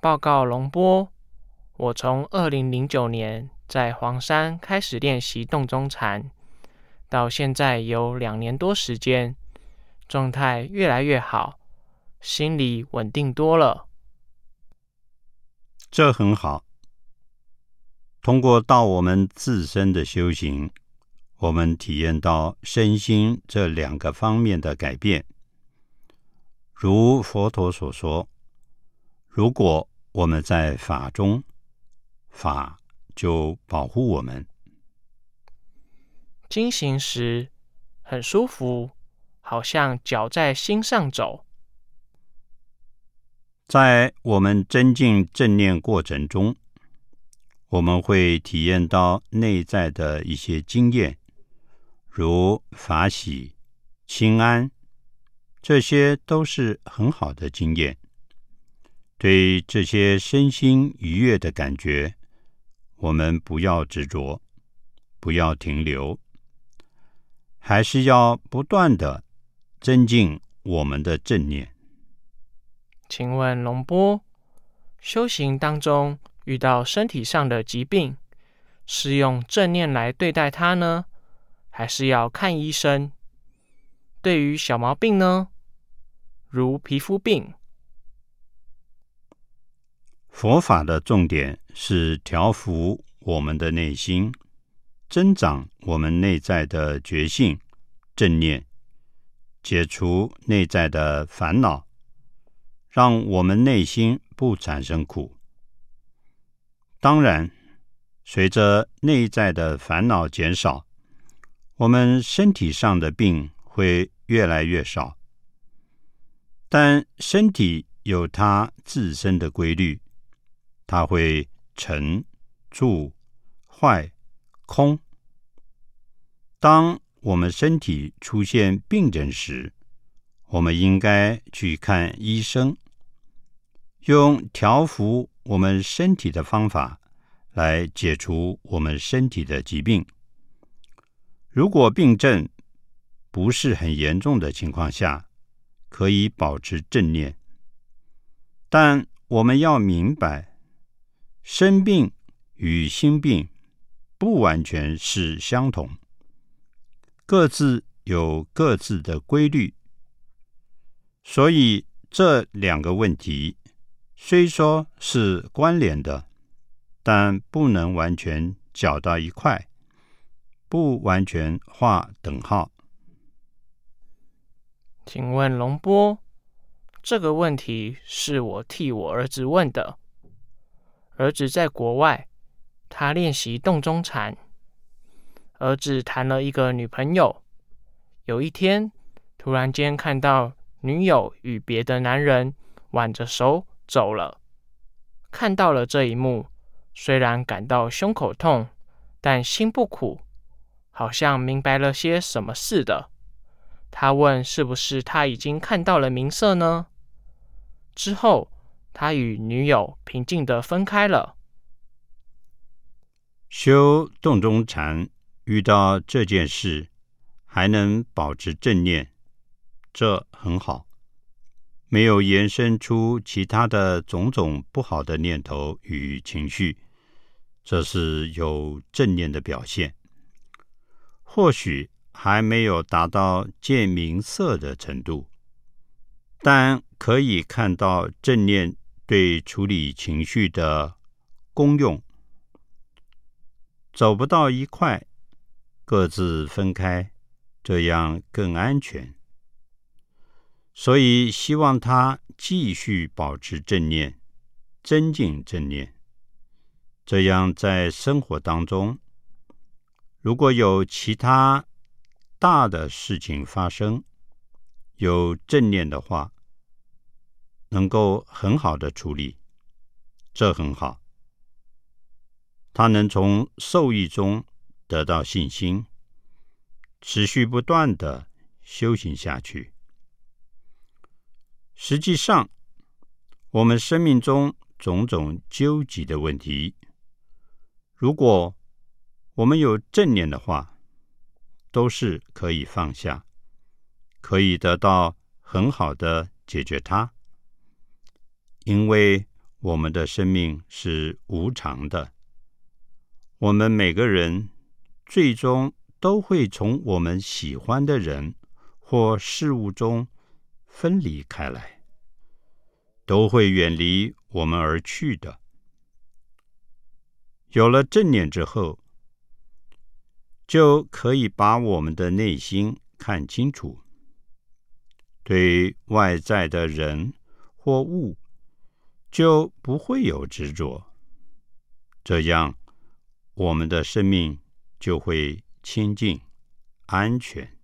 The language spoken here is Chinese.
报告龙波，我从二零零九年在黄山开始练习洞中禅，到现在有两年多时间，状态越来越好，心里稳定多了。这很好。通过到我们自身的修行，我们体验到身心这两个方面的改变。如佛陀所说，如果我们在法中，法就保护我们。经行时很舒服，好像脚在心上走。在我们增进正念过程中，我们会体验到内在的一些经验，如法喜、清安，这些都是很好的经验。对这些身心愉悦的感觉，我们不要执着，不要停留，还是要不断的增进我们的正念。请问龙波，修行当中。遇到身体上的疾病，是用正念来对待它呢，还是要看医生？对于小毛病呢，如皮肤病，佛法的重点是调伏我们的内心，增长我们内在的觉性、正念，解除内在的烦恼，让我们内心不产生苦。当然，随着内在的烦恼减少，我们身体上的病会越来越少。但身体有它自身的规律，它会沉、住、坏、空。当我们身体出现病症时，我们应该去看医生，用调服。我们身体的方法来解除我们身体的疾病。如果病症不是很严重的情况下，可以保持正念。但我们要明白，生病与心病不完全是相同，各自有各自的规律。所以这两个问题。虽说是关联的，但不能完全搅到一块，不完全画等号。请问龙波，这个问题是我替我儿子问的。儿子在国外，他练习洞中禅。儿子谈了一个女朋友，有一天突然间看到女友与别的男人挽着手。走了，看到了这一幕，虽然感到胸口痛，但心不苦，好像明白了些什么似的。他问：“是不是他已经看到了明色呢？”之后，他与女友平静的分开了。修洞中禅，遇到这件事还能保持正念，这很好。没有延伸出其他的种种不好的念头与情绪，这是有正念的表现。或许还没有达到见明色的程度，但可以看到正念对处理情绪的功用。走不到一块，各自分开，这样更安全。所以，希望他继续保持正念，增进正念。这样，在生活当中，如果有其他大的事情发生，有正念的话，能够很好的处理，这很好。他能从受益中得到信心，持续不断的修行下去。实际上，我们生命中种种纠结的问题，如果我们有正念的话，都是可以放下，可以得到很好的解决它。因为我们的生命是无常的，我们每个人最终都会从我们喜欢的人或事物中分离开来，都会远离我们而去的。有了正念之后，就可以把我们的内心看清楚，对外在的人或物。就不会有执着，这样我们的生命就会清净、安全。